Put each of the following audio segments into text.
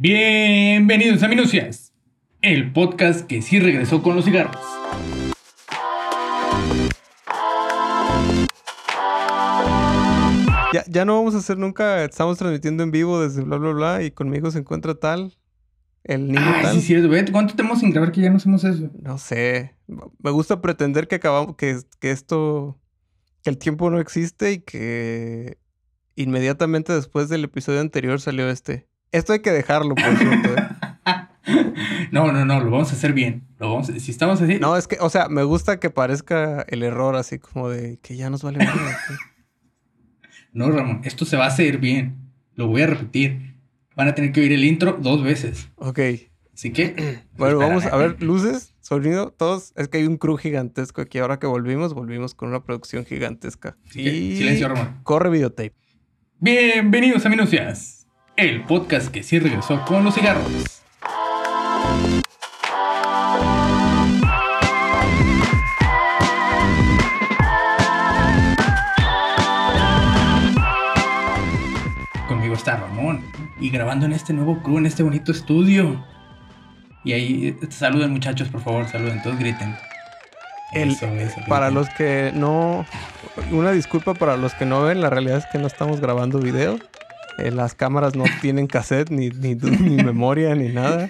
Bienvenidos a Minucias, el podcast que sí regresó con los cigarros. Ya, ya no vamos a hacer nunca, estamos transmitiendo en vivo desde bla bla bla y conmigo se encuentra tal, el niño Ah, tal. sí, cierto. Ve, ¿Cuánto tenemos sin grabar que ya no hacemos eso? No sé, me gusta pretender que acabamos, que, que esto, que el tiempo no existe y que inmediatamente después del episodio anterior salió este. Esto hay que dejarlo, por cierto. ¿eh? No, no, no, lo vamos a hacer bien. Lo vamos a- si estamos así. No, es que, o sea, me gusta que parezca el error así como de que ya nos vale ¿qué? No, Ramón, esto se va a hacer bien. Lo voy a repetir. Van a tener que oír el intro dos veces. Ok, Así que. bueno, vamos a espera, ver, luces, sonido, todos. Es que hay un crew gigantesco aquí. Ahora que volvimos, volvimos con una producción gigantesca. Que, Y silencio, Ramón. corre videotape. Bienvenidos a Minucias, el podcast que sí regresó con los cigarros. Conmigo está Ramón y grabando en este nuevo crew, en este bonito estudio. Y ahí eh, saluden muchachos, por favor, saluden, todos griten. El- Eso, eso, Para los que no. Una disculpa para los que no ven, la realidad es que no estamos grabando video. Eh, las cámaras no tienen cassette, ni, ni, ni memoria, ni nada.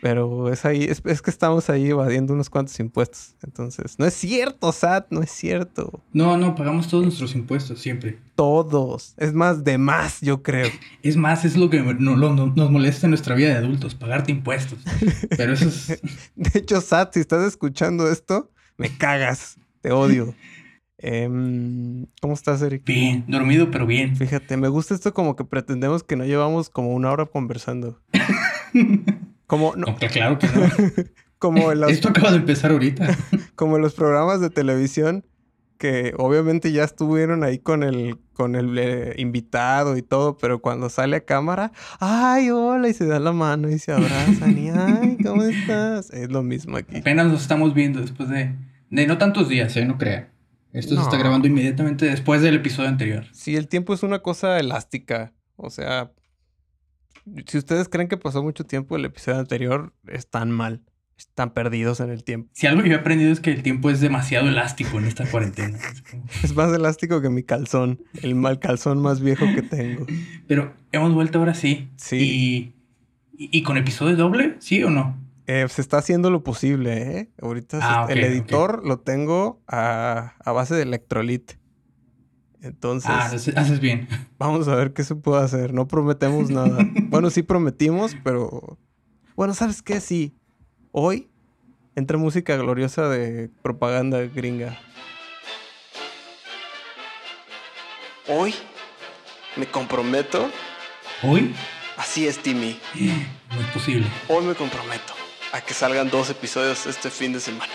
Pero es ahí, es, es que estamos ahí evadiendo unos cuantos impuestos. Entonces, no es cierto, Sat, no es cierto. No, no, pagamos todos nuestros impuestos siempre. Todos. Es más, de más, yo creo. Es más, es lo que no- lo- no- nos molesta en nuestra vida de adultos, pagarte impuestos. Pero eso es... De hecho, Sat, si estás escuchando esto, me cagas. Te odio. Em, ¿Cómo estás, Eric? Bien, dormido, pero bien. Fíjate, me gusta esto como que pretendemos que no llevamos como una hora conversando. Como, no, No, claro que no. como, en los, Esto acaba de empezar ahorita. como en los programas de televisión que obviamente ya estuvieron ahí con el, con el eh, invitado y todo, pero cuando sale a cámara, ¡ay, hola! Y se dan la mano y se abrazan y ¡ay, ¿cómo estás? Es lo mismo aquí. Apenas nos estamos viendo después de... De no tantos días, ¿eh? No crea. Esto No. se está grabando inmediatamente después del episodio anterior. Sí, el tiempo es una cosa elástica. O sea, si ustedes creen que pasó mucho tiempo el episodio anterior, están mal. Están perdidos en el tiempo. Si algo yo he aprendido es que el tiempo es demasiado elástico en esta cuarentena. Es más elástico que mi calzón. El mal calzón más viejo que tengo. Pero hemos vuelto ahora sí. Sí. Y, y, y con episodio doble, ¿sí o no? Eh, se está haciendo lo posible, ¿eh? Ahorita Ah, el editor lo tengo a, a base de electrolit. Entonces, Ah, haces, haces bien. vamos a ver qué se puede hacer. No prometemos nada. bueno, sí prometimos, pero... Bueno, ¿sabes qué? Sí. Hoy entra música gloriosa de propaganda gringa. Hoy me comprometo. ¿Hoy? Así es, Timmy. No es posible. Hoy me comprometo a que salgan dos episodios este fin de semana.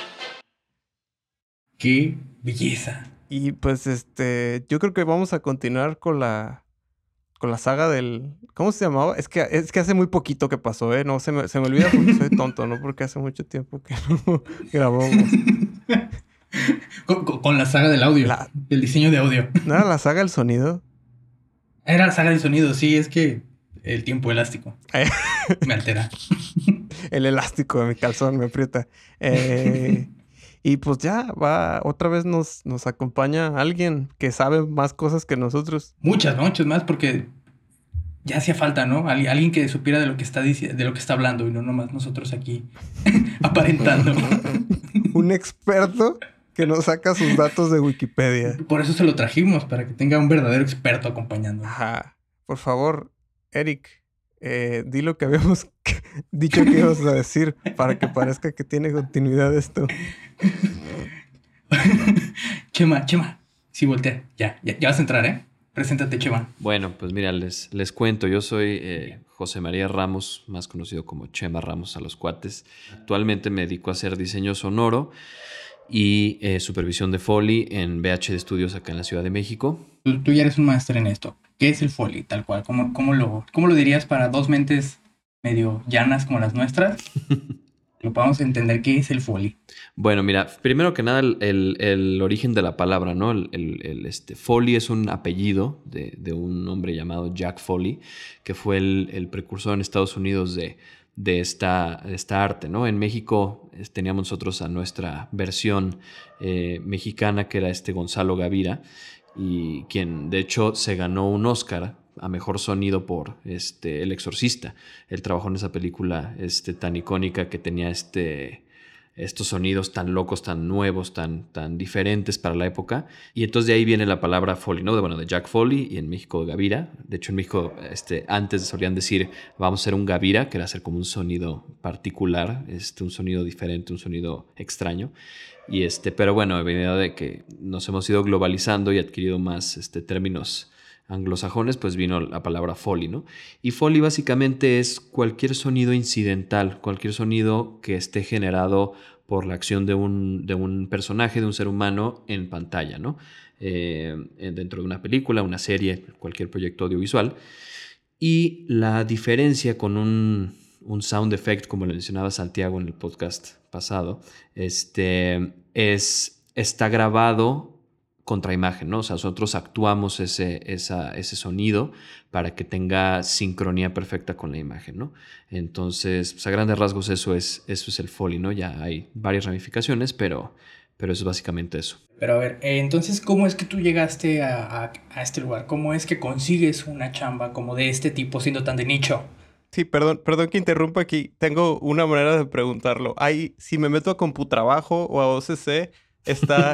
¡Qué belleza! Y pues este, yo creo que vamos a continuar con la con la saga del ¿cómo se llamaba? Es que es que hace muy poquito que pasó, eh, no se me, se me olvida porque soy tonto, no porque hace mucho tiempo que no grabamos. Con, la saga del audio. La- El diseño de audio. ¿No era la saga del sonido? Era la saga del sonido, sí, es que el tiempo elástico Eh. me altera. El elástico de mi calzón me aprieta. Eh, y pues ya va, otra vez nos, nos acompaña alguien que sabe más cosas que nosotros. Muchas, muchas más, porque ya hacía falta, ¿no? Alguien, alguien que supiera de lo que está de lo que está hablando y no nomás nosotros aquí aparentando. Un experto que nos saca sus datos de Wikipedia. Por eso se lo trajimos, para que tenga un verdadero experto acompañando. Ajá. Por favor, Eric, eh, di lo que habíamos dicho que ibas a decir para que parezca que tiene continuidad esto. Chema, Chema, sí, voltea. Ya, ya, ya vas a entrar, ¿eh? Preséntate, Chema. Bueno, pues mira, les, les cuento, yo soy eh, José María Ramos, más conocido como Chema Ramos a los cuates. Actualmente me dedico a hacer diseño sonoro y eh, supervisión de Foley en BH Studios acá en la Ciudad de México. Tú, tú ya eres un máster en esto. ¿Qué es el Foley, tal cual? ¿Cómo, cómo, lo, ¿Cómo lo dirías para dos mentes medio llanas como las nuestras? lo podamos entender qué es el Foley. Bueno, mira, primero que nada el, origen de la palabra, ¿no? El, este, Foley es un apellido de, un hombre llamado Jack Foley, que fue el, precursor en Estados Unidos de, de esta, esta, arte, ¿no? En México teníamos nosotros a nuestra versión eh, mexicana, que era este Gonzalo Gavira, y quien de hecho se ganó un Oscar a mejor sonido por este, El Exorcista. Él trabajó en esa película este, tan icónica que tenía este, estos sonidos tan locos, tan nuevos, tan, tan diferentes para la época. Y entonces de ahí viene la palabra Foley, ¿no? De, bueno, de Jack Foley y en México Gavira. De hecho, en México este, antes solían decir vamos a hacer un Gavira, que era hacer como un sonido particular, este, un sonido diferente, un sonido extraño. Y este, pero bueno, a de que nos hemos ido globalizando y adquirido más este, términos anglosajones, pues vino la palabra Foley, ¿no? Y Foley básicamente es cualquier sonido incidental, cualquier sonido que esté generado por la acción de un, de un personaje, de un ser humano en pantalla, ¿no? Eh, dentro de una película, una serie, cualquier proyecto audiovisual. Y la diferencia con un, un sound effect, como le mencionaba Santiago en el podcast pasado, este, es, está grabado contra imagen, ¿no? O sea, nosotros actuamos ese, ese sonido para que tenga sincronía perfecta con la imagen, ¿no? Entonces, pues, a grandes rasgos eso es, eso es el Foley, ¿no? Ya hay varias ramificaciones, pero, pero es básicamente eso. Pero a ver, eh, entonces, ¿cómo es que tú llegaste a, a, este lugar? ¿Cómo es que consigues una chamba como de este tipo siendo tan de nicho? Sí, perdón, perdón que interrumpa aquí. Tengo una manera de preguntarlo. Hay, si me meto a Computrabajo o a OCC, está,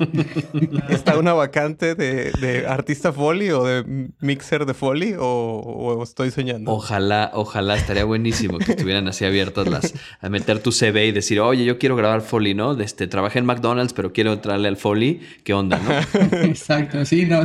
está una vacante de, artista Foley o de mixer de Foley o, estoy soñando. Ojalá, ojalá, estaría buenísimo que estuvieran así abiertas las, a meter tu CV y decir, oye, yo quiero grabar Foley, ¿no? Este, trabajé en McDonald's, pero quiero entrarle al Foley, ¿qué onda, no? Exacto, sí, no,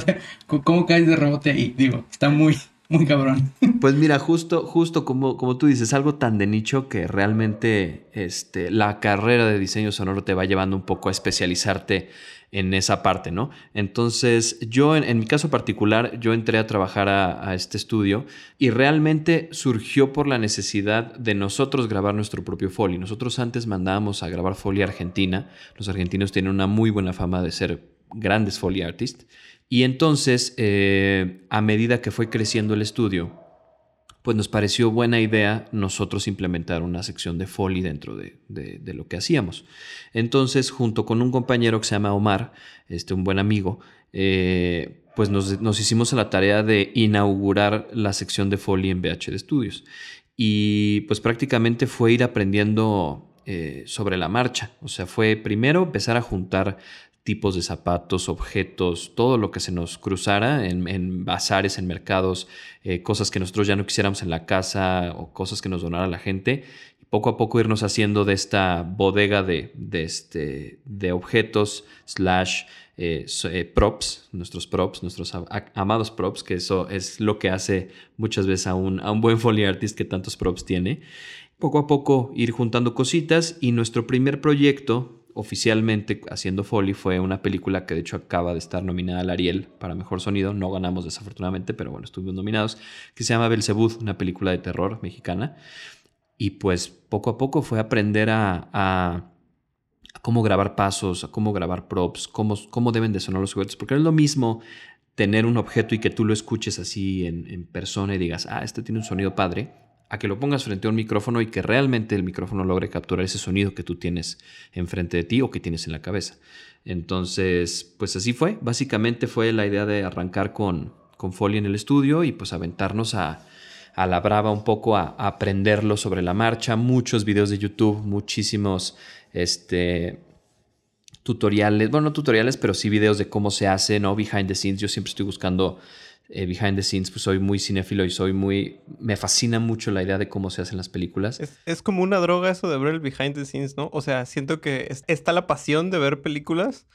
¿cómo caes de rebote ahí? Digo, está muy, muy cabrón. Pues mira, justo, justo como, como tú dices, algo tan de nicho que realmente este, la carrera de diseño sonoro te va llevando un poco a especializarte en esa parte, ¿no? Entonces, yo en, mi caso particular, yo entré a trabajar a, este estudio y realmente surgió por la necesidad de nosotros grabar nuestro propio foley. Nosotros antes mandábamos a grabar foley a Argentina. Los argentinos tienen una muy buena fama de ser grandes foley artists. Y entonces, eh, a medida que fue creciendo el estudio, pues nos pareció buena idea nosotros implementar una sección de Foley dentro de, lo que hacíamos. Entonces, junto con un compañero que se llama Omar, este, un buen amigo, eh, pues nos, hicimos a la tarea de inaugurar la sección de Foley en BH de Estudios. Y pues prácticamente fue ir aprendiendo eh, sobre la marcha. O sea, fue primero empezar a juntar tipos de zapatos, objetos, todo lo que se nos cruzara en, bazares, en mercados, eh, cosas que nosotros ya no quisiéramos en la casa o cosas que nos donara la gente. Poco a poco irnos haciendo de esta bodega de, este, de objetos slash eh, eh, props, nuestros props, nuestros amados props, que eso es lo que hace muchas veces a un, a un buen foley artist que tantos props tiene. Poco a poco ir juntando cositas y nuestro primer proyecto oficialmente haciendo Foley fue una película que de hecho acaba de estar nominada al Ariel para Mejor Sonido. No ganamos desafortunadamente, pero bueno, estuvimos nominados. Que se llama Belzebud, una película de terror mexicana. Y pues poco a poco fue aprender a, cómo grabar pasos, a cómo grabar props, cómo, cómo deben de sonar los juguetes. Porque no es lo mismo tener un objeto y que tú lo escuches así en, en persona y digas, ah, este tiene un sonido padre a que lo pongas frente a un micrófono y que realmente el micrófono logre capturar ese sonido que tú tienes enfrente de ti o que tienes en la cabeza. Entonces, pues así fue. Básicamente fue la idea de arrancar con, con Foley en el estudio y pues aventarnos a, a la brava un poco a, aprenderlo sobre la marcha. Muchos videos de YouTube, muchísimos este, tutoriales, bueno, no tutoriales, pero sí videos de cómo se hace, ¿no? Behind the scenes. Yo siempre estoy buscando eh, behind the scenes, pues soy muy cinéfilo y soy muy... Me fascina mucho la idea de cómo se hacen las películas. Es, como una droga eso de ver el behind the scenes, ¿no? O sea, siento que está la pasión de ver películas,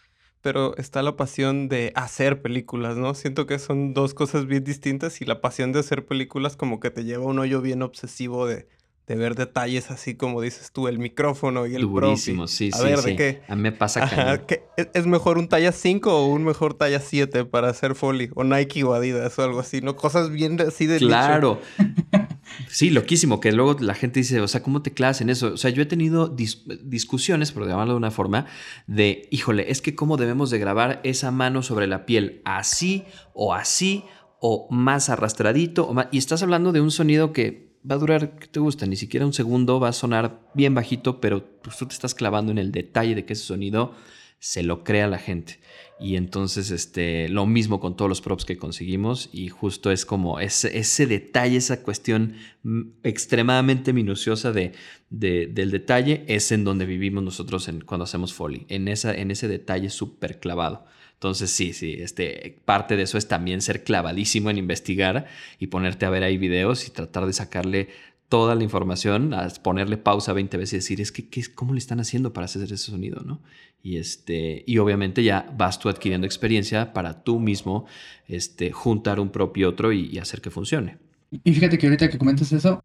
pero está la pasión de hacer películas, ¿no? Siento que son dos cosas bien distintas y la pasión de hacer películas como que te lleva a un hoyo bien obsesivo de de ver detalles así como dices tú, el micrófono y el Durísimo, sí, a sí, ver, sí. ¿de qué? A mí me pasa que ¿Es mejor un talla 5 o un mejor talla 7 para hacer Foley? O Nike o Adidas o algo así, ¿no? Cosas bien así de Claro. Sí, loquísimo, que luego la gente dice, o sea, ¿cómo te clavas en eso? O sea, yo he tenido discusiones, por llamarlo de una forma, de, híjole, es que cómo debemos de grabar esa mano sobre la piel, así o así o más arrastradito, o y estás hablando de un sonido que va a durar, ¿qué te gusta? Ni siquiera un segundo, va a sonar bien bajito, pero pues, tú te estás clavando en el detalle de que ese sonido se lo crea la gente. Y entonces, este, lo mismo con todos los props que conseguimos. Y justo es como ese, ese detalle, esa cuestión mm, extremadamente minuciosa de, del detalle, es en donde vivimos nosotros en, cuando hacemos Foley. En, esa, en ese detalle súper clavado. Entonces, sí, sí, este, parte de eso es también ser clavadísimo en investigar y ponerte a ver ahí videos y tratar de sacarle toda la información, a ponerle pausa 20 veces y decir, es que, ¿qué, ¿cómo le están haciendo para hacer ese sonido? ¿no? Y, este, y obviamente ya vas tú adquiriendo experiencia para tú mismo este, juntar un propio otro y, hacer que funcione. Y fíjate que ahorita que comentas eso,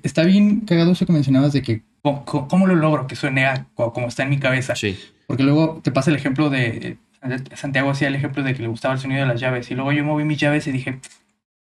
está bien cagado eso que mencionabas de que cómo, lo logro que suene como está en mi cabeza. Sí. Porque luego te pasa el ejemplo de Santiago hacía el ejemplo de que le gustaba el sonido de las llaves y luego yo moví mis llaves y dije,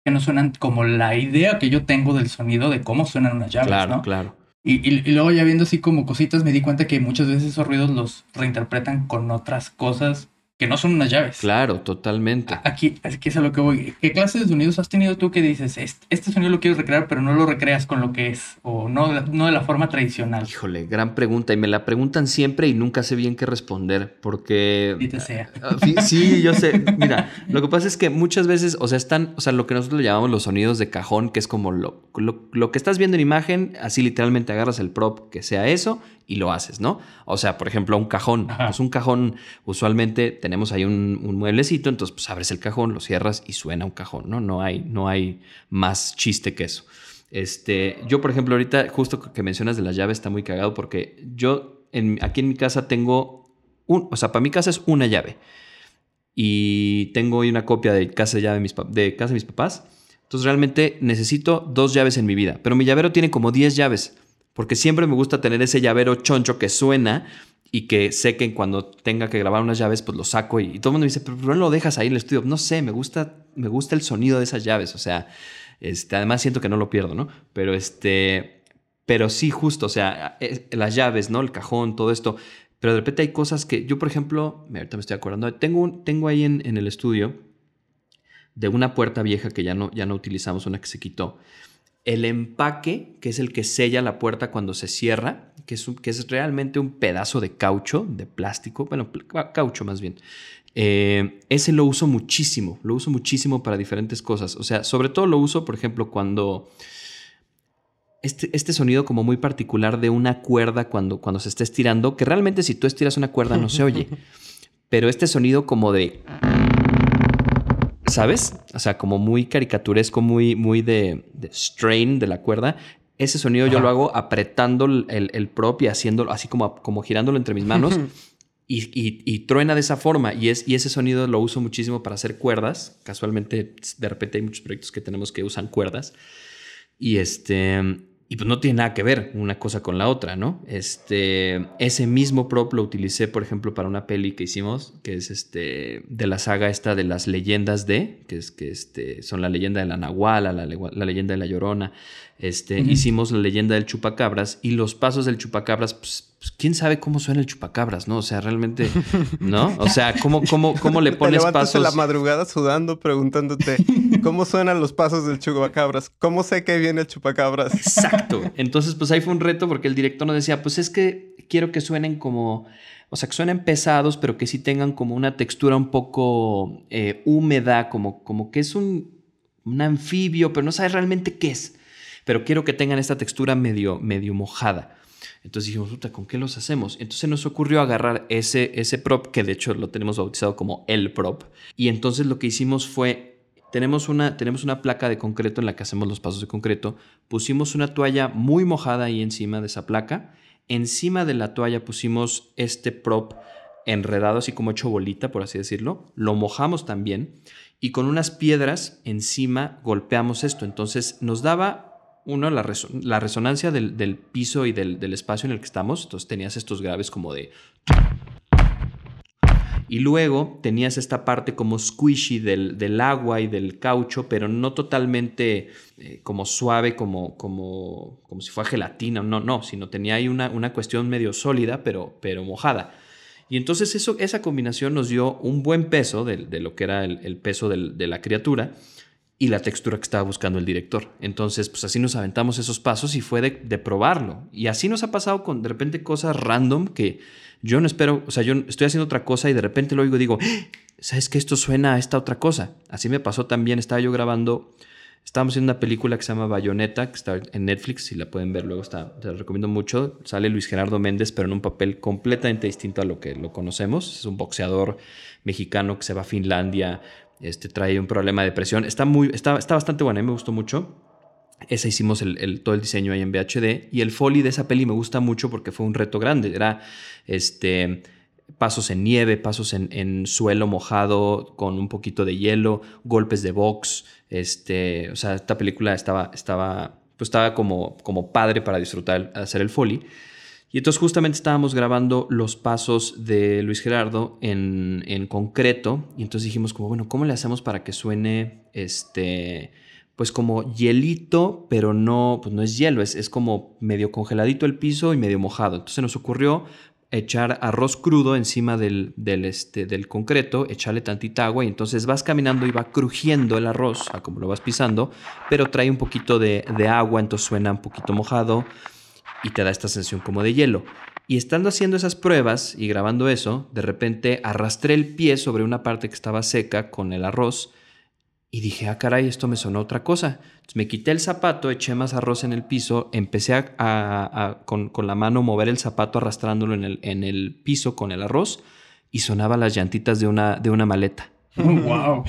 que no suenan como la idea que yo tengo del sonido de cómo suenan unas llaves, claro, ¿no? Claro, y, y, luego ya viendo así como cositas me di cuenta que muchas veces esos ruidos los reinterpretan con otras cosas que no son unas llaves. Claro, totalmente. Aquí, aquí es a lo que voy. ¿Qué clase de sonidos has tenido tú que dices, este, sonido lo quiero recrear, pero no lo recreas con lo que es, o no, no de la forma tradicional? Híjole, gran pregunta. Y me la preguntan siempre y nunca sé bien qué responder, porque... Sí, sea. Ah, sí, yo sé. Mira, lo que pasa es que muchas veces, o sea, están, o sea, lo que nosotros le llamamos los sonidos de cajón, que es como lo, lo que estás viendo en imagen, así literalmente agarras el prop que sea eso y lo haces, ¿no? O sea, por ejemplo, un cajón. Pues un cajón, usualmente tenemos ahí un, mueblecito, entonces pues abres el cajón, lo cierras y suena un cajón, ¿no? No hay, no hay más chiste que eso. Este, yo, por ejemplo, ahorita, justo que mencionas de las llaves, está muy cagado porque yo en, aquí en mi casa tengo un, o sea, para mi casa es una llave. Y tengo ahí una copia de casa de llave de, mis, de casa de mis papás. Entonces realmente necesito dos llaves en mi vida. Pero mi llavero tiene como 10 llaves. Porque siempre me gusta tener ese llavero choncho que suena y que sé que cuando tenga que grabar unas llaves, pues lo saco y, todo el mundo me dice, pero ¿por qué no lo dejas ahí en el estudio? No sé, me gusta, me gusta el sonido de esas llaves. O sea, este, además siento que no lo pierdo, ¿no? Pero este, pero sí, justo, o sea, eh, las llaves, ¿no? El cajón, todo esto. Pero de repente hay cosas que yo, por ejemplo, ahorita me estoy acordando, tengo, tengo ahí en, en el estudio de una puerta vieja que ya no, ya no utilizamos, una que se quitó el empaque, que es el que sella la puerta cuando se cierra, que es, que es realmente un pedazo de caucho, de plástico, bueno, caucho más bien. Eh, ese lo uso muchísimo, lo uso muchísimo para diferentes cosas. O sea, sobre todo lo uso, por ejemplo, cuando... Este, este sonido como muy particular de una cuerda cuando, cuando se está estirando, que realmente si tú estiras una cuerda no se oye, pero este sonido como de ¿sabes? O sea, como muy caricaturesco, muy, muy de, strain de la cuerda. Ese sonido yo lo hago apretando el, prop y haciéndolo así como, como girándolo entre mis manos. y, truena de esa forma. Y, es, y ese sonido lo uso muchísimo para hacer cuerdas. Casualmente, de repente hay muchos proyectos que tenemos que usan cuerdas. Y este. Y pues no tiene nada que ver una cosa con la otra, ¿no? Este, ese mismo prop lo utilicé, por ejemplo, para una peli que hicimos, que es este, de la saga esta de las leyendas de, que es que este, son la leyenda de la Nahuala, la, la leyenda de la Llorona. Este, Hicimos la leyenda del chupacabras y los pasos del chupacabras, pues, pues, quién sabe cómo suena el chupacabras, ¿no? O sea, realmente, ¿no? O sea, ¿cómo, cómo, cómo le pones Te pasos? la madrugada sudando, preguntándote cómo suenan los pasos del chupacabras, cómo sé que viene el chupacabras. Exacto. Entonces, pues ahí fue un reto porque el director nos decía, pues es que quiero que suenen como, o sea, que suenen pesados, pero que sí tengan como una textura un poco eh, húmeda, como, como que es un, un anfibio, pero no sabes realmente qué es pero quiero que tengan esta textura medio, medio mojada. Entonces dijimos, puta, ¿con qué los hacemos? Entonces nos ocurrió agarrar ese, ese prop, que de hecho lo tenemos bautizado como el prop, y entonces lo que hicimos fue, tenemos una, tenemos una placa de concreto en la que hacemos los pasos de concreto, pusimos una toalla muy mojada ahí encima de esa placa, encima de la toalla pusimos este prop enredado así como hecho bolita, por así decirlo, lo mojamos también y con unas piedras encima golpeamos esto, entonces nos daba uno, la, la resonancia del, piso y del, espacio en el que estamos. Entonces tenías estos graves como de... Y luego tenías esta parte como squishy del, del agua y del caucho, pero no totalmente eh, como suave, como, como, como si fuera gelatina, no, no, sino tenía ahí una, una cuestión medio sólida, pero, pero mojada. Y entonces eso, esa combinación nos dio un buen peso de, lo que era el, peso de la criatura y la textura que estaba buscando el director. Entonces, pues así nos aventamos esos pasos y fue de, probarlo. Y así nos ha pasado con de repente cosas random que yo no espero, o sea, yo estoy haciendo otra cosa y de repente lo oigo y digo, ¡Ah! ¿sabes que esto suena a esta otra cosa? Así me pasó también, estaba yo grabando, estábamos haciendo una película que se llama Bayonetta, que está en Netflix, si la pueden ver luego, está, te la recomiendo mucho. Sale Luis Gerardo Méndez, pero en un papel completamente distinto a lo que lo conocemos. Es un boxeador mexicano que se va a Finlandia, este, trae un problema de presión. Está, muy, está, está bastante buena, me gustó mucho. Esa hicimos el, todo el diseño ahí en VHD. Y el foley de esa peli me gusta mucho porque fue un reto grande. Era este, pasos en nieve, pasos en, en, suelo mojado con un poquito de hielo, golpes de box. Este, o sea, esta película estaba, estaba, pues estaba como, como padre para disfrutar hacer el foley. Y entonces justamente estábamos grabando los pasos de Luis Gerardo en, en concreto. Y entonces dijimos como, bueno, ¿cómo le hacemos para que suene este pues como hielito, pero no, pues no es hielo, es, es como medio congeladito el piso y medio mojado. Entonces nos ocurrió echar arroz crudo encima del, del, este, del concreto, echarle tantita agua y entonces vas caminando y va crujiendo el arroz, a como lo vas pisando, pero trae un poquito de, de agua, entonces suena un poquito mojado y te da esta sensación como de hielo. Y estando haciendo esas pruebas y grabando eso, de repente arrastré el pie sobre una parte que estaba seca con el arroz y dije, ah, caray, esto me sonó otra cosa. Entonces me quité el zapato, eché más arroz en el piso, empecé a, con, la mano mover el zapato arrastrándolo en el, en el piso con el arroz y sonaba las llantitas de una, de una maleta. wow.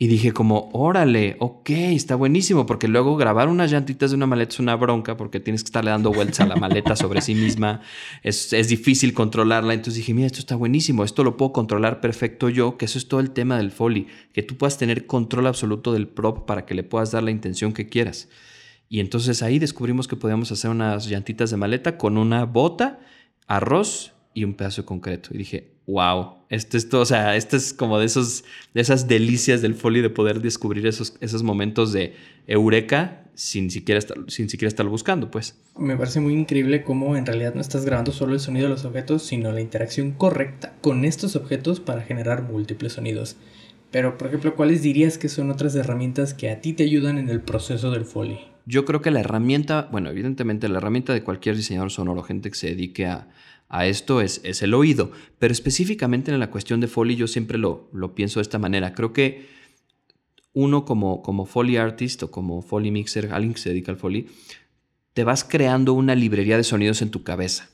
Y dije como, órale, ok, está buenísimo, porque luego grabar unas llantitas de una maleta es una bronca porque tienes que estarle dando vueltas a la maleta sobre sí misma, es, es, difícil controlarla, entonces dije, mira, esto está buenísimo, esto lo puedo controlar perfecto yo, que eso es todo el tema del foley, que tú puedas tener control absoluto del prop para que le puedas dar la intención que quieras. Y entonces ahí descubrimos que podíamos hacer unas llantitas de maleta con una bota, arroz y un pedazo de concreto. Y dije, wow, esto es todo, o sea, esto es como de, esos, de esas delicias del folio de poder descubrir esos, esos momentos de eureka sin siquiera, estar, sin siquiera estarlo buscando, pues. Me parece muy increíble cómo en realidad no estás grabando solo el sonido de los objetos, sino la interacción correcta con estos objetos para generar múltiples sonidos. Pero, por ejemplo, ¿cuáles dirías que son otras herramientas que a ti te ayudan en el proceso del foley? Yo creo que la herramienta, bueno, evidentemente la herramienta de cualquier diseñador sonoro, gente que se dedique a, a esto es, es, el oído. Pero específicamente en la cuestión de Foley yo siempre lo, lo pienso de esta manera. Creo que uno como, como Foley artist o como Foley mixer, alguien que se dedica al Foley, te vas creando una librería de sonidos en tu cabeza.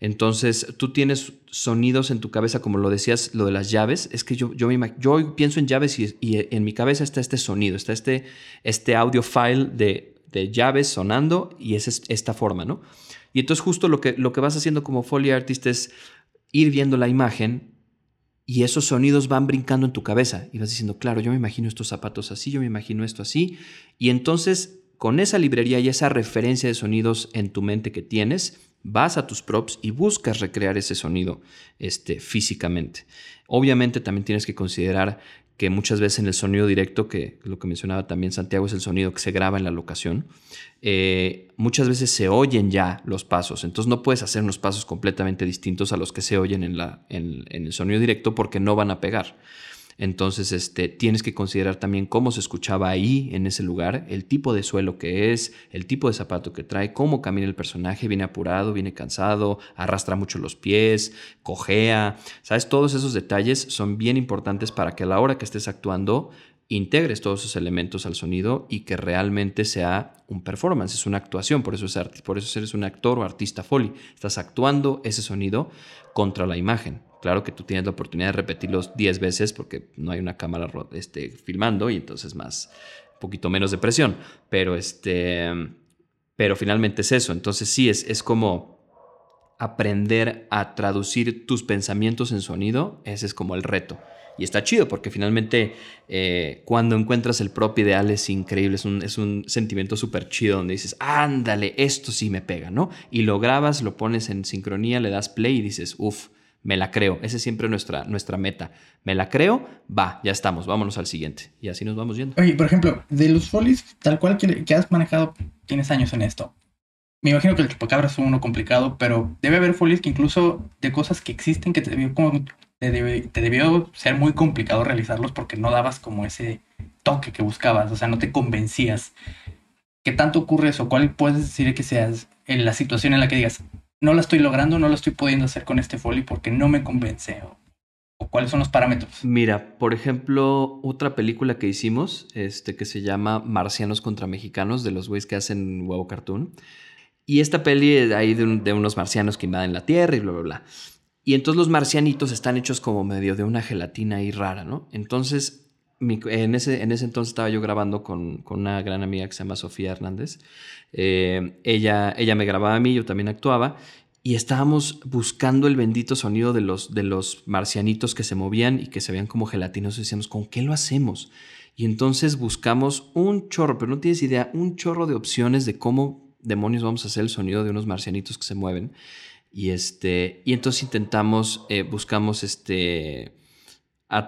Entonces, tú tienes sonidos en tu cabeza, como lo decías, lo de las llaves. Es que yo, yo, me, yo pienso en llaves y, y, en mi cabeza está este sonido, está este, este audio file de, de llaves sonando y es esta forma, ¿no? Y entonces justo lo que, lo que vas haciendo como Foley Artist es ir viendo la imagen y esos sonidos van brincando en tu cabeza y vas diciendo, claro, yo me imagino estos zapatos así, yo me imagino esto así. Y entonces con esa librería y esa referencia de sonidos en tu mente que tienes, vas a tus props y buscas recrear ese sonido este, físicamente. Obviamente también tienes que considerar que muchas veces en el sonido directo, que lo que mencionaba también Santiago es el sonido que se graba en la locación, eh, muchas veces se oyen ya los pasos, entonces no puedes hacer unos pasos completamente distintos a los que se oyen en, la, en, en el sonido directo porque no van a pegar. Entonces, este, tienes que considerar también cómo se escuchaba ahí, en ese lugar, el tipo de suelo que es, el tipo de zapato que trae, cómo camina el personaje, viene apurado, viene cansado, arrastra mucho los pies, cojea. ¿Sabes? Todos esos detalles son bien importantes para que a la hora que estés actuando integres todos esos elementos al sonido y que realmente sea un performance, es una actuación, por eso, es por eso eres un actor o artista foley, estás actuando ese sonido contra la imagen. Claro que tú tienes la oportunidad de repetirlos 10 veces porque no hay una cámara este, filmando y entonces más, un poquito menos de presión. Pero, este, pero finalmente es eso. Entonces sí, es, es como aprender a traducir tus pensamientos en sonido. Ese es como el reto. Y está chido porque finalmente eh, cuando encuentras el propio ideal es increíble, es un, es un sentimiento súper chido donde dices, ándale, esto sí me pega, ¿no? Y lo grabas, lo pones en sincronía, le das play y dices, uff, Me la creo. Esa es siempre nuestra, nuestra meta. Me la creo, va, ya estamos, vámonos al siguiente. Y así nos vamos yendo. Oye, por ejemplo, de los folies, tal cual que, has manejado, tienes años en esto. Me imagino que el chupacabras es uno complicado, pero debe haber folies que incluso de cosas que existen que te debió, como, te debió ser muy complicado realizarlos porque no dabas como ese toque que buscabas, o sea, no te convencías. ¿Qué tanto ocurre eso? ¿Cuál puedes decir que seas en la situación en la que digas, no la estoy logrando, no lo estoy pudiendo hacer con este folio porque no me convence? ¿O, cuáles son los parámetros? Mira, por ejemplo, otra película que hicimos, este, que se llama Marcianos contra Mexicanos, de los güeyes que hacen huevo cartoon. Y esta peli es ahí de, de unos marcianos que invaden la Tierra y bla, bla, bla. Y entonces los marcianitos están hechos como medio de una gelatina ahí rara, ¿no? Entonces en, ese, en ese entonces estaba yo grabando con, una gran amiga que se llama Sofía Hernández. Eh, ella, ella me grababa a mí, yo también actuaba. Y estábamos buscando el bendito sonido de los, de los marcianitos que se movían y que se veían como gelatinos. Y decíamos, ¿con qué lo hacemos? Y entonces buscamos un chorro, pero no tienes idea, un chorro de opciones de cómo demonios vamos a hacer el sonido de unos marcianitos que se mueven. Y, este, y entonces intentamos, eh, buscamos este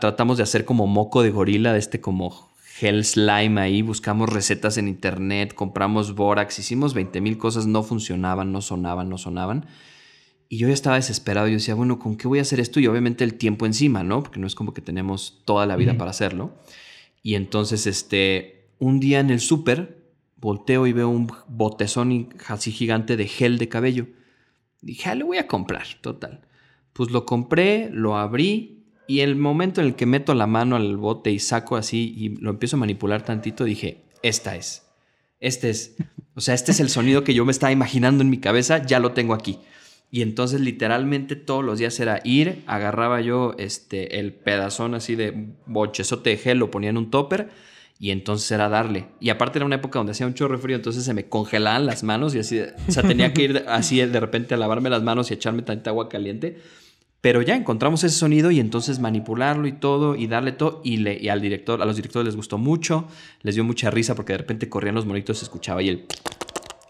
tratamos de hacer como moco de gorila, de este como gel slime ahí, buscamos recetas en internet, compramos borax, hicimos 20 mil cosas, no funcionaban, no sonaban, no sonaban. Y yo ya estaba desesperado, yo decía, bueno, ¿con qué voy a hacer esto? Y obviamente el tiempo encima, ¿no? Porque no es como que tenemos toda la vida para hacerlo. Y entonces, este, un día en el súper, volteo y veo un botezón así gigante de gel de cabello. Dije, ah, lo voy a comprar, total. Pues lo compré, lo abrí, y el momento en el que meto la mano al bote y saco así y lo empiezo a manipular tantito, dije, esta es. Este es. O sea, este es el sonido que yo me estaba imaginando en mi cabeza, ya lo tengo aquí. Y entonces literalmente todos los días era ir, agarraba yo este, el pedazón así de bochezote de gel, lo ponía en un topper y entonces era darle. Y aparte era una época donde hacía un chorro de frío, entonces se me congelaban las manos y así, o sea, tenía que ir así de repente a lavarme las manos y echarme tanta agua caliente pero ya encontramos ese sonido y entonces manipularlo y todo y darle todo. Y, le, y al director, a los directores les gustó mucho, les dio mucha risa porque de repente corrían los monitos, se escuchaba y el.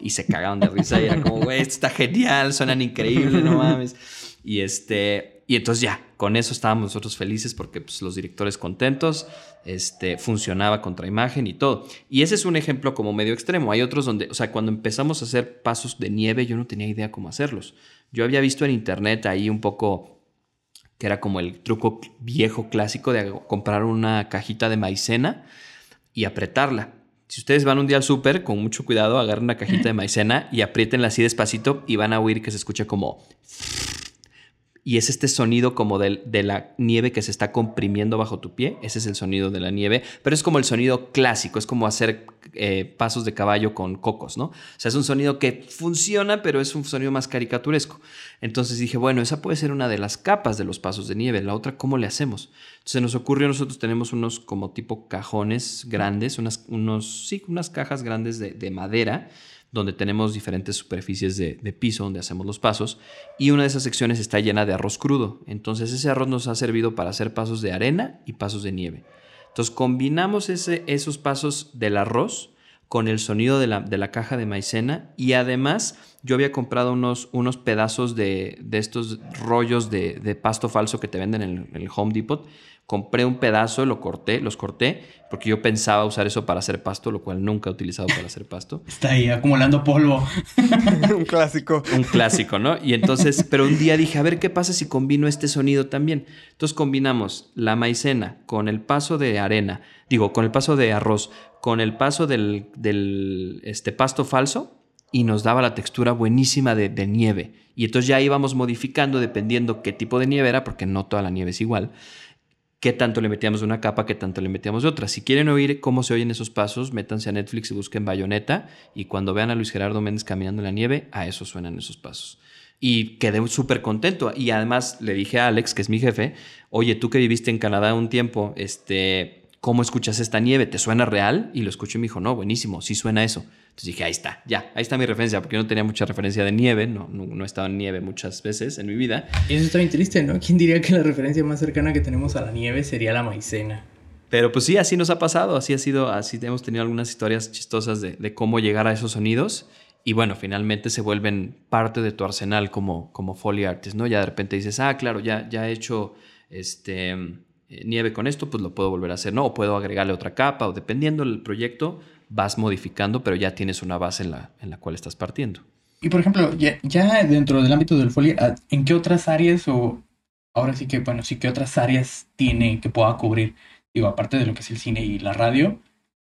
Y se cagaban de risa y era como, güey, esto está genial, suenan increíbles, no mames. Y este. Y entonces ya, con eso estábamos nosotros felices porque pues, los directores contentos, este, funcionaba contra imagen y todo. Y ese es un ejemplo como medio extremo. Hay otros donde, o sea, cuando empezamos a hacer pasos de nieve, yo no tenía idea cómo hacerlos. Yo había visto en internet ahí un poco que era como el truco viejo clásico de comprar una cajita de maicena y apretarla. Si ustedes van un día al súper, con mucho cuidado, agarren una cajita de maicena y apriétenla así despacito y van a oír que se escucha como y es este sonido como de, de, la nieve que se está comprimiendo bajo tu pie. Ese es el sonido de la nieve, pero es como el sonido clásico, es como hacer eh, pasos de caballo con cocos, ¿no? O sea, es un sonido que funciona, pero es un sonido más caricaturesco. Entonces dije, bueno, esa puede ser una de las capas de los pasos de nieve. La otra, ¿cómo le hacemos? Entonces nos ocurrió, nosotros tenemos unos como tipo cajones grandes, unas, unos, sí, unas cajas grandes de, de madera donde tenemos diferentes superficies de, piso donde hacemos los pasos y una de esas secciones está llena de arroz crudo. Entonces ese arroz nos ha servido para hacer pasos de arena y pasos de nieve. Entonces combinamos ese, esos pasos del arroz con el sonido de la, caja de maicena y además yo había comprado unos, unos pedazos de, estos rollos de, pasto falso que te venden en el Home Depot Compré un pedazo, lo corté, los corté, porque yo pensaba usar eso para hacer pasto, lo cual nunca he utilizado para hacer pasto. Está ahí acumulando polvo. un clásico. Un clásico, ¿no? Y entonces, pero un día dije, a ver qué pasa si combino este sonido también. Entonces combinamos la maicena con el paso de arena, digo, con el paso de arroz, con el paso del, del este, pasto falso y nos daba la textura buenísima de, de nieve. Y entonces ya íbamos modificando dependiendo qué tipo de nieve era, porque no toda la nieve es igual qué tanto le metíamos de una capa, qué tanto le metíamos de otra. Si quieren oír cómo se oyen esos pasos, métanse a Netflix y busquen Bayonetta y cuando vean a Luis Gerardo Méndez caminando en la nieve, a eso suenan esos pasos. Y quedé súper contento. Y además le dije a Alex, que es mi jefe, oye, tú que viviste en Canadá un tiempo, este, ¿cómo escuchas esta nieve? ¿Te suena real? Y lo escuché y me dijo, no, buenísimo, sí suena eso. Entonces dije, ahí está, ya, ahí está mi referencia, porque yo no tenía mucha referencia de nieve, no, no, he estado en nieve muchas veces en mi vida. Y eso está bien triste, ¿no? ¿Quién diría que la referencia más cercana que tenemos a la nieve sería la maicena? Pero pues sí, así nos ha pasado, así ha sido, así hemos tenido algunas historias chistosas de, de cómo llegar a esos sonidos y bueno, finalmente se vuelven parte de tu arsenal como, como Foley Artist, ¿no? Ya de repente dices, ah, claro, ya, ya he hecho este, nieve con esto, pues lo puedo volver a hacer, ¿no? O puedo agregarle otra capa, o dependiendo del proyecto, vas modificando, pero ya tienes una base en la, en la cual estás partiendo. Y por ejemplo, ya, ya dentro del ámbito del Foley, ah, ¿en qué otras áreas o ahora sí que, bueno, sí que otras áreas tiene que pueda cubrir? Digo, aparte de lo que es el cine y la radio,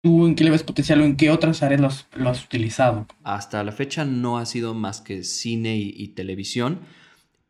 ¿Tú en qué le ves potencial o en qué otras áreas lo has, utilizado? Hasta la fecha no ha sido más que cine y, televisión,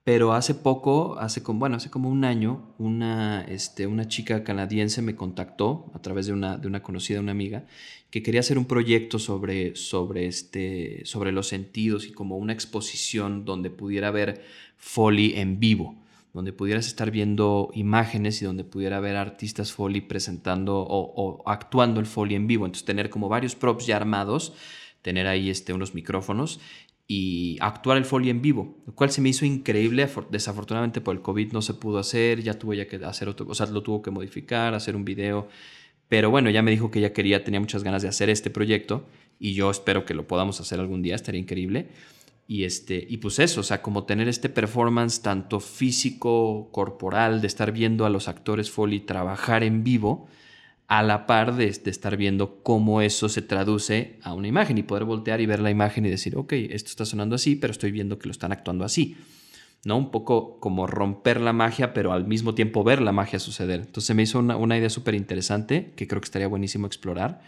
pero hace poco, hace como, bueno, hace como un año, una, este, una chica canadiense me contactó a través de una, de una conocida, una amiga, que quería hacer un proyecto sobre, sobre, este, sobre los sentidos y como una exposición donde pudiera ver Foley en vivo donde pudieras estar viendo imágenes y donde pudiera ver artistas Foley presentando o, actuando el Foley en vivo. Entonces tener como varios props ya armados, tener ahí este, unos micrófonos y actuar el Foley en vivo, lo cual se me hizo increíble. Desafortunadamente por el COVID no se pudo hacer, ya tuve ya que hacer otro, o sea, lo tuvo que modificar, hacer un video. Pero bueno, ya me dijo que ella quería, tenía muchas ganas de hacer este proyecto y yo espero que lo podamos hacer algún día, estaría increíble. Y, este, y pues eso, o sea, como tener este performance tanto físico, corporal, de estar viendo a los actores Foley trabajar en vivo, a la par de, estar viendo cómo eso se traduce a una imagen y poder voltear y ver la imagen y decir, ok, esto está sonando así, pero estoy viendo que lo están actuando así. ¿no? Un poco como romper la magia, pero al mismo tiempo ver la magia suceder. Entonces me hizo una, una idea súper interesante que creo que estaría buenísimo explorar,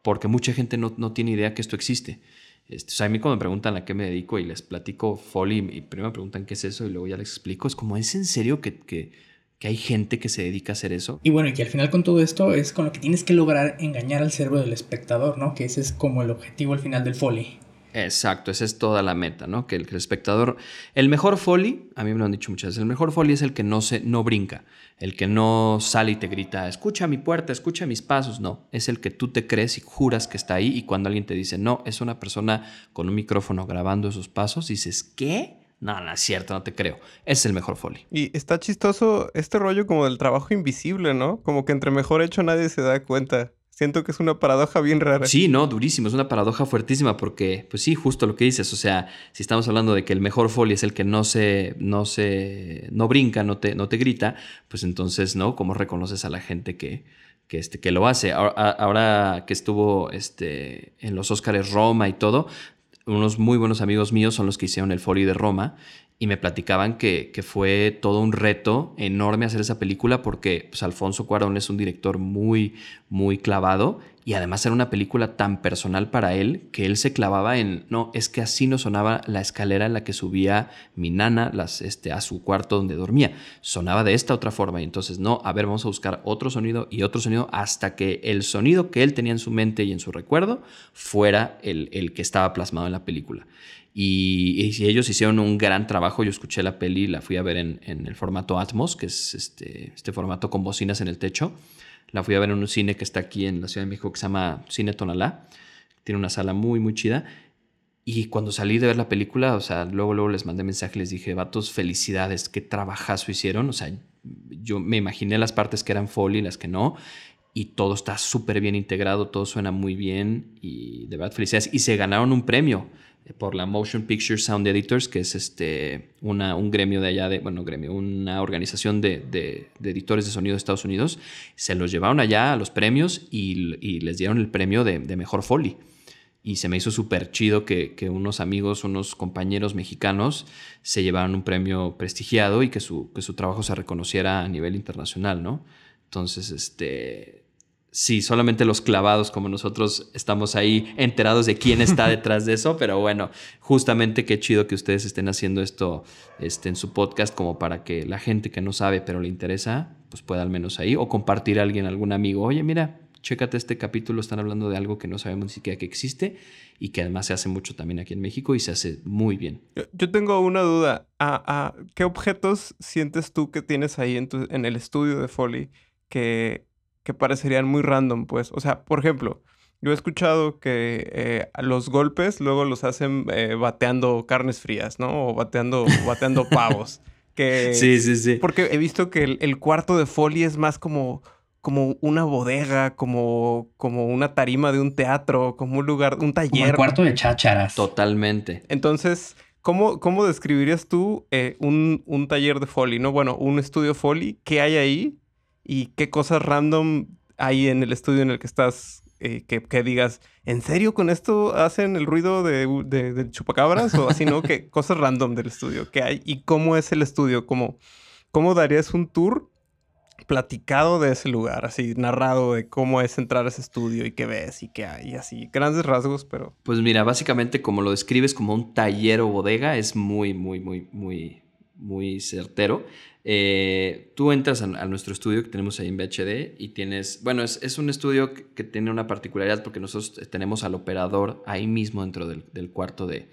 porque mucha gente no, no tiene idea que esto existe. Este, o sea, a mí cuando me preguntan a qué me dedico y les platico Foley y primero me preguntan qué es eso y luego ya les explico, es como, ¿es en serio que, que, hay gente que se dedica a hacer eso? Y bueno, y que al final con todo esto es con lo que tienes que lograr engañar al cerebro del espectador, ¿no? Que ese es como el objetivo al final del Foley. Exacto, esa es toda la meta, ¿no? Que el, espectador, el mejor foley, a mí me lo han dicho muchas veces, el mejor foley es el que no se, no brinca, el que no sale y te grita, escucha mi puerta, escucha mis pasos, no, es el que tú te crees y juras que está ahí y cuando alguien te dice, no, es una persona con un micrófono grabando esos pasos, dices, ¿qué? No, no es cierto, no te creo. Es el mejor foley. Y está chistoso este rollo como del trabajo invisible, ¿no? Como que entre mejor hecho nadie se da cuenta. Siento que es una paradoja bien rara. Sí, no, durísimo, es una paradoja fuertísima porque, pues sí, justo lo que dices, o sea, si estamos hablando de que el mejor foley es el que no se, no se, no brinca, no te, no te grita, pues entonces, ¿no? ¿Cómo reconoces a la gente que, que, este, que lo hace? Ahora, ahora que estuvo este, en los Óscares Roma y todo, unos muy buenos amigos míos son los que hicieron el foley de Roma y me platicaban que, fue todo un reto enorme hacer esa película porque pues, Alfonso Cuarón es un director muy, muy clavado y además era una película tan personal para él que él se clavaba en, no, es que así no sonaba la escalera en la que subía mi nana las, este, a su cuarto donde dormía, sonaba de esta otra forma y entonces, no, a ver, vamos a buscar otro sonido y otro sonido hasta que el sonido que él tenía en su mente y en su recuerdo fuera el, el que estaba plasmado en la película. Y, ellos hicieron un gran trabajo. Yo escuché la peli, la fui a ver en, el formato Atmos, que es este, este, formato con bocinas en el techo. La fui a ver en un cine que está aquí en la Ciudad de México que se llama Cine Tonalá. Tiene una sala muy, muy chida. Y cuando salí de ver la película, o sea, luego, luego les mandé mensaje, les dije, vatos, felicidades, qué trabajazo hicieron. O sea, yo me imaginé las partes que eran Foley, las que no y todo está súper bien integrado, todo suena muy bien y de verdad felicidades. Y se ganaron un premio por la Motion Picture Sound Editors, que es este, una, un gremio de allá, de, bueno, gremio, una organización de, de, editores de sonido de Estados Unidos. Se los llevaron allá a los premios y, y les dieron el premio de, mejor Foley. Y se me hizo súper chido que, que, unos amigos, unos compañeros mexicanos se llevaron un premio prestigiado y que su, que su trabajo se reconociera a nivel internacional, ¿no? Entonces, este, sí, solamente los clavados como nosotros estamos ahí enterados de quién está detrás de eso, pero bueno, justamente qué chido que ustedes estén haciendo esto este, en su podcast como para que la gente que no sabe pero le interesa, pues pueda al menos ahí o compartir a alguien, algún amigo, oye, mira, chécate este capítulo, están hablando de algo que no sabemos ni siquiera que existe y que además se hace mucho también aquí en México y se hace muy bien. Yo tengo una duda, ¿A, qué objetos sientes tú que tienes ahí en, tu, en el estudio de Foley que que parecerían muy random, pues. O sea, por ejemplo, yo he escuchado que eh, los golpes luego los hacen eh, bateando carnes frías, ¿no? O bateando, bateando pavos. Que, sí, sí, sí. Porque he visto que el, cuarto de Foley es más como, como una bodega, como, como una tarima de un teatro, como un lugar, un taller. Como el cuarto de chácharas. Totalmente. Entonces, ¿cómo, cómo describirías tú eh, un, un, taller de Foley? ¿no? Bueno, un estudio Foley, ¿qué hay ahí? ¿Y qué cosas random hay en el estudio en el que estás? Eh, que, digas, ¿en serio con esto hacen el ruido de, de, chupacabras? O así, ¿no? ¿Qué cosas random del estudio? ¿Qué hay? ¿Y cómo es el estudio? ¿Cómo, cómo darías un tour platicado de ese lugar, así narrado de cómo es entrar a ese estudio y qué ves y qué hay, así, grandes rasgos, pero... Pues mira, básicamente como lo describes como un taller o bodega, es muy, muy, muy, muy, muy certero. Eh, tú entras a, nuestro estudio que tenemos ahí en BHD y tienes, bueno, es, un estudio que, tiene una particularidad porque nosotros tenemos al operador ahí mismo dentro del cuarto de,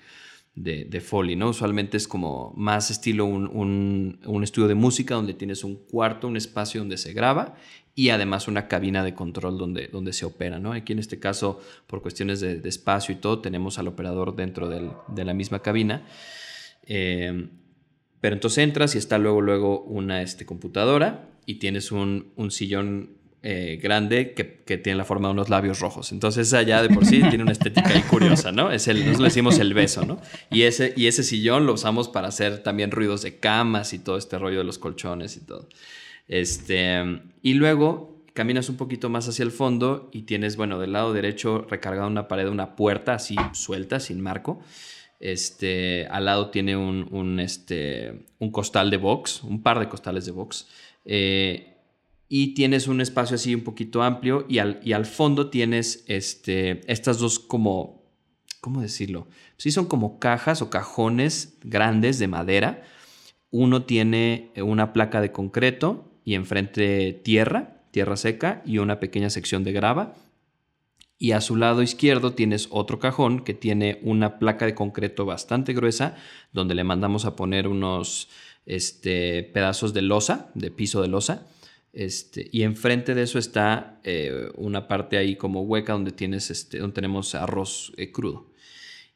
de, de Foley, ¿no? Usualmente es como más estilo un, estudio de música donde tienes un cuarto, un espacio donde se graba y además una cabina de control donde, donde se opera, ¿no? Aquí en este caso, por cuestiones de, espacio y todo, tenemos al operador dentro de la misma cabina. Eh, pero entonces entras y está luego, luego una este, computadora y tienes un, un sillón eh, grande que, tiene la forma de unos labios rojos. Entonces, allá de por sí tiene una estética ahí curiosa, ¿no? Es el, nosotros le decimos el beso, ¿no? Y ese, y ese sillón lo usamos para hacer también ruidos de camas y todo este rollo de los colchones y todo. Este, y luego caminas un poquito más hacia el fondo y tienes, bueno, del lado derecho recargada una pared, una puerta así suelta, sin marco. Este, al lado tiene un, un, este, un costal de box, un par de costales de box. Eh, y tienes un espacio así un poquito amplio y al, y al fondo tienes este, estas dos como, ¿cómo decirlo? Sí son como cajas o cajones grandes de madera. Uno tiene una placa de concreto y enfrente tierra, tierra seca y una pequeña sección de grava. Y a su lado izquierdo tienes otro cajón que tiene una placa de concreto bastante gruesa donde le mandamos a poner unos este, pedazos de losa, de piso de losa este, y enfrente de eso está eh, una parte ahí como hueca donde, tienes este, donde tenemos arroz eh, crudo.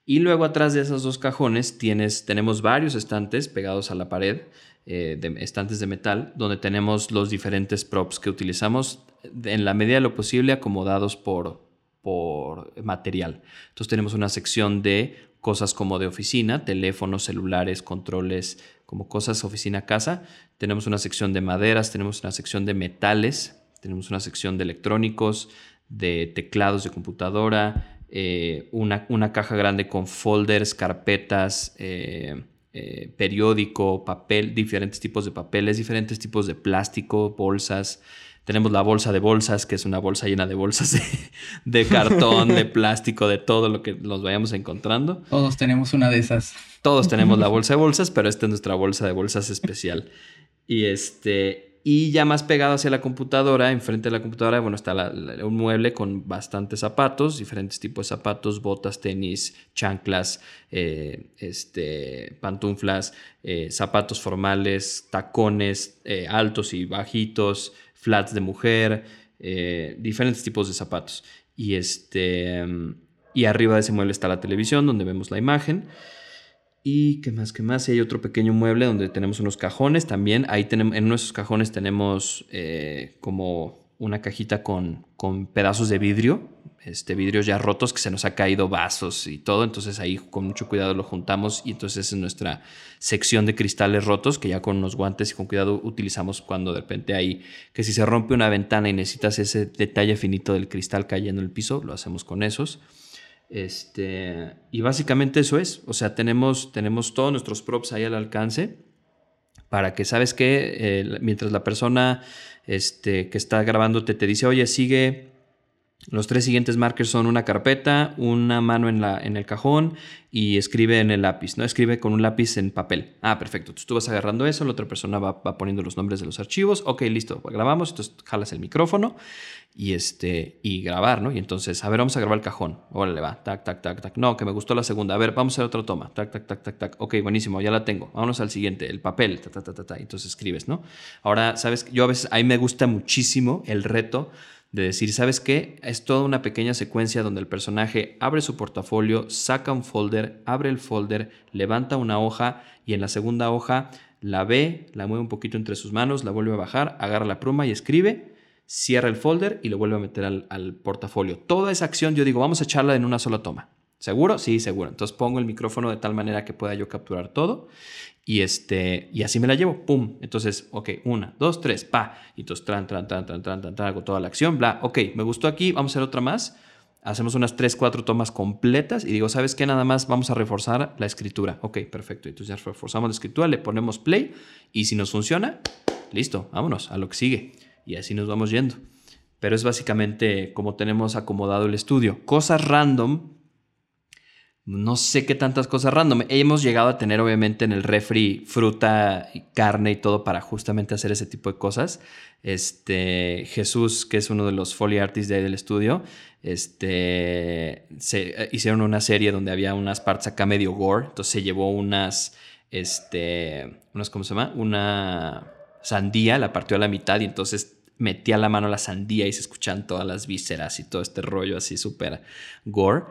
Y luego atrás de esos dos cajones tienes, tenemos varios estantes pegados a la pared, eh, estantes de metal, donde tenemos los diferentes props que utilizamos en la medida de lo posible acomodados por, por material. Entonces tenemos una sección de cosas como de oficina, teléfonos, celulares, controles, como cosas oficina-casa. Tenemos una sección de maderas, tenemos una sección de metales, tenemos una sección de electrónicos, de teclados de computadora, eh, una, una, caja grande con folders, carpetas, eh, eh, periódico, papel, diferentes tipos de papeles, diferentes tipos de plástico, bolsas. Tenemos la bolsa de bolsas, que es una bolsa llena de bolsas de, cartón, de plástico, de todo lo que nos vayamos encontrando. Todos tenemos una de esas. Todos tenemos la bolsa de bolsas, pero esta es nuestra bolsa de bolsas especial. Y este. Y ya más pegado hacia la computadora, enfrente de la computadora, bueno, está un mueble con bastantes zapatos, diferentes tipos de zapatos, botas, tenis, chanclas, eh, este, pantuflas, eh, zapatos formales, tacones eh, altos y bajitos, flats de mujer, eh, diferentes tipos de zapatos. Y, este, y arriba de ese mueble está la televisión donde vemos la imagen. Y qué más, qué más. Hay otro pequeño mueble donde tenemos unos cajones también. Ahí tenemos, en nuestros cajones tenemos eh, como una cajita con, con pedazos de vidrio este, vidrios ya rotos que se nos ha caído vasos y todo. Entonces ahí con mucho cuidado lo juntamos y entonces es nuestra sección de cristales rotos que ya con unos guantes y con cuidado utilizamos cuando de repente hay que si se rompe una ventana y necesitas ese detalle finito del cristal cayendo en el piso, lo hacemos con esos. Este, y básicamente eso es, o sea, tenemos, tenemos todos nuestros props ahí al alcance para que sabes que eh, mientras la persona este, que está grabándote te dice, oye, sigue los tres siguientes markers son una carpeta, una mano en, la, en el cajón y escribe en el lápiz, ¿no? Escribe con un lápiz en papel. Ah, perfecto. Entonces tú vas agarrando eso, la otra persona va, poniendo los nombres de los archivos. Ok, listo, grabamos. Entonces jalas el micrófono y, este, y grabar, ¿no? Y entonces, a ver, vamos a grabar el cajón. Órale, va. Tac, tac, tac, tac. No, que me gustó la segunda. A ver, vamos a hacer otra toma. Tac, tac, tac, tac, tac. Ok, buenísimo, ya la tengo. Vámonos al siguiente, el papel. Ta, ta, ta, ta, ta. Entonces escribes, ¿no? Ahora, ¿sabes? Yo a veces, a mí me gusta muchísimo el reto de decir, ¿sabes qué? Es toda una pequeña secuencia donde el personaje abre su portafolio, saca un folder, abre el folder, levanta una hoja y en la segunda hoja la ve, la mueve un poquito entre sus manos, la vuelve a bajar, agarra la pluma y escribe. cierra el folder y lo vuelve a meter al, portafolio. Toda esa acción yo digo, vamos a echarla en una sola toma. ¿Seguro? Sí, seguro. Entonces pongo el micrófono de tal manera que pueda yo capturar todo y, este, y así me la llevo. ¡Pum! Entonces, ok, una, dos, tres, pa. Y entonces, tran, tran, tran, tran, tran, tran, tran, hago toda la acción, bla. Ok, me gustó aquí, vamos a hacer otra más. Hacemos unas tres, cuatro tomas completas y digo, ¿sabes qué? Nada más vamos a reforzar la escritura. Ok, perfecto. Entonces ya reforzamos la escritura, le ponemos play y si nos funciona, listo, vámonos a lo que sigue. Y así nos vamos yendo. Pero es básicamente como tenemos acomodado el estudio. Cosas random no sé qué tantas cosas random. Hemos llegado a tener obviamente en el refri fruta y carne y todo para justamente hacer ese tipo de cosas. Este Jesús, que es uno de los foley artists de ahí del estudio, este se, eh, hicieron una serie donde había unas partes acá medio gore, entonces se llevó unas este unas ¿cómo se llama? Una sandía, la partió a la mitad y entonces metía la mano a la sandía y se escuchan todas las vísceras y todo este rollo así súper gore.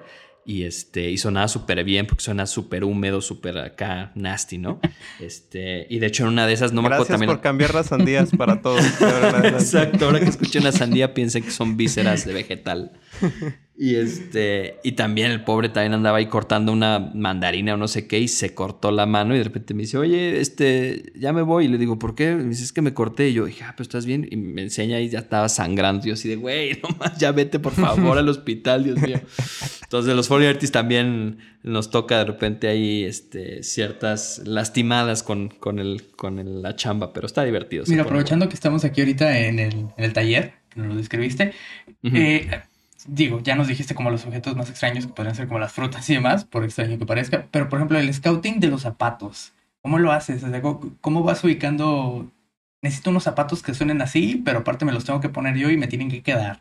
Y, este, y sonaba súper bien porque suena súper húmedo, súper acá nasty, ¿no? Este, y de hecho en una de esas no me acuerdo también. por cambiar las sandías para todos. Exacto, ahora que escuché una sandía piensen que son vísceras de vegetal. Y este, y también el pobre también andaba ahí cortando una mandarina o no sé qué y se cortó la mano y de repente me dice, oye, este, ya me voy. Y le digo, ¿por qué? Me dice, es que me corté. Y yo dije, ah, pero estás bien. Y me enseña y ya estaba sangrando. Y yo así de, güey, nomás ya vete por favor al hospital, Dios mío. Entonces, los Foley Artists también nos toca de repente ahí este, ciertas lastimadas con, con, el, con la chamba, pero está divertido. Mira, aprovechando que estamos aquí ahorita en el, en el taller, que nos lo describiste, eh, digo, ya nos dijiste como los objetos más extraños que podrían ser como las frutas y demás, por extraño que parezca, pero por ejemplo el scouting de los zapatos, ¿cómo lo haces? ¿Cómo vas ubicando? Necesito unos zapatos que suenen así, pero aparte me los tengo que poner yo y me tienen que quedar.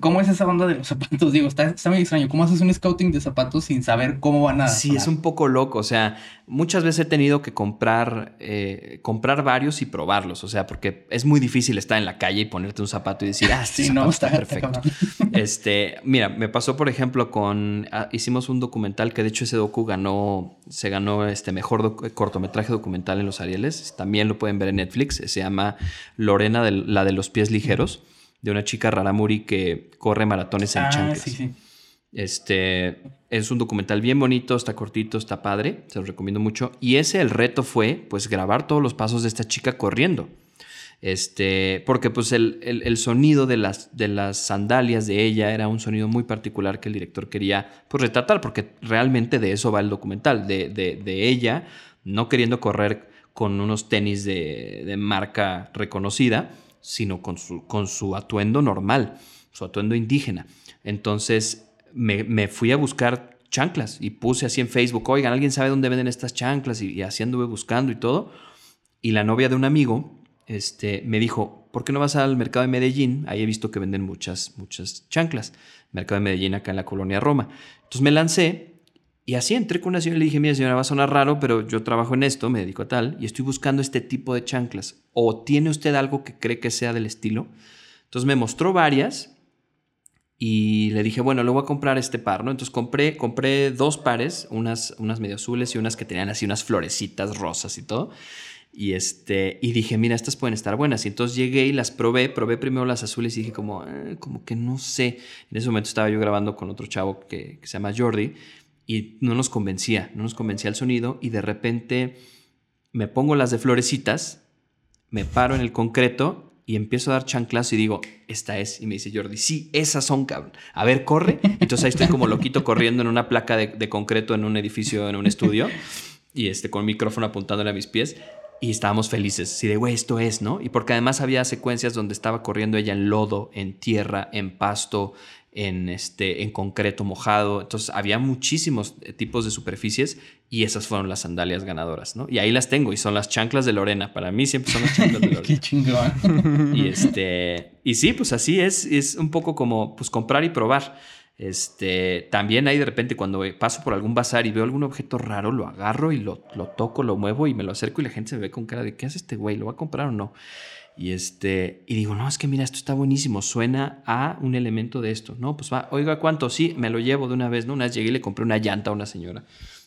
¿Cómo es esa banda de los zapatos? Digo, está, está, muy extraño. ¿Cómo haces un scouting de zapatos sin saber cómo van a... Sí, es un poco loco. O sea, muchas veces he tenido que comprar, eh, comprar varios y probarlos. O sea, porque es muy difícil estar en la calle y ponerte un zapato y decir, ah, este sí, no, está, perfecto. este, mira, me pasó, por ejemplo, con... Ah, hicimos un documental que de hecho ese docu ganó, se ganó este mejor cortometraje documental en los Arieles. También lo pueden ver en Netflix. Se llama Lorena, de, la de los pies ligeros de una chica raramuri que corre maratones en ah, Sí, sí. Este es un documental bien bonito, está cortito, está padre, se lo recomiendo mucho. Y ese el reto fue, pues, grabar todos los pasos de esta chica corriendo. Este, porque pues el, sonido de las, de las sandalias de ella era un sonido muy particular que el director quería pues, retratar, porque realmente de eso va el documental, de, de, ella no queriendo correr con unos tenis de, de marca reconocida, sino con su, con su atuendo normal, su atuendo indígena. Entonces me, fui a buscar chanclas y puse así en Facebook, oigan, ¿alguien sabe dónde venden estas chanclas? Y, así anduve buscando y todo. Y la novia de un amigo este, me dijo, ¿por qué no vas al mercado de Medellín? Ahí he visto que venden muchas, muchas chanclas. Mercado de Medellín acá en la colonia Roma. Entonces me lancé y así entré con una señora y le dije, mira señora, va a sonar raro, pero yo trabajo en esto, me dedico a tal, y estoy buscando este tipo de chanclas. ¿O tiene usted algo que cree que sea del estilo? Entonces me mostró varias y le dije, bueno, le voy a comprar este par, ¿no? Entonces compré, compré dos pares, unas, unas medio azules y unas que tenían así unas florecitas rosas y todo. Y, este, y dije, mira, estas pueden estar buenas. Y entonces llegué y las probé, probé primero las azules y dije como, eh, como que no sé. En ese momento estaba yo grabando con otro chavo que, que se llama Jordi y no nos convencía, no nos convencía el sonido y de repente me pongo las de florecitas, me paro en el concreto y empiezo a dar chanclas y digo, esta es. Y me dice Jordi, sí, esas son, cabrón. A ver, corre. Entonces ahí estoy como loquito corriendo en una placa de, concreto en un edificio, en un estudio, y este, con el micrófono apuntándole a mis pies. Y estábamos felices, así de, güey, esto es, ¿no? Y porque además había secuencias donde estaba corriendo ella en lodo, en tierra, en pasto, en, este, en concreto mojado. Entonces había muchísimos eh, tipos de superficies y esas fueron las sandalias ganadoras, ¿no? Y ahí las tengo y son las chanclas de Lorena. Para mí siempre son las chanclas de Lorena. Qué chingón. Y, este, y sí, pues así es, es un poco como pues comprar y probar. Este, también hay de repente cuando paso por algún bazar y veo algún objeto raro, lo agarro y lo, lo toco, lo muevo y me lo acerco y la gente se ve con cara de ¿qué hace este güey? ¿Lo va a comprar o no? Y, este, y digo, no, es que mira, esto está buenísimo, suena a un elemento de esto. No, pues va, oiga, ¿cuánto? Sí, me lo llevo de una vez, ¿no? Una vez llegué y le compré una llanta a una señora.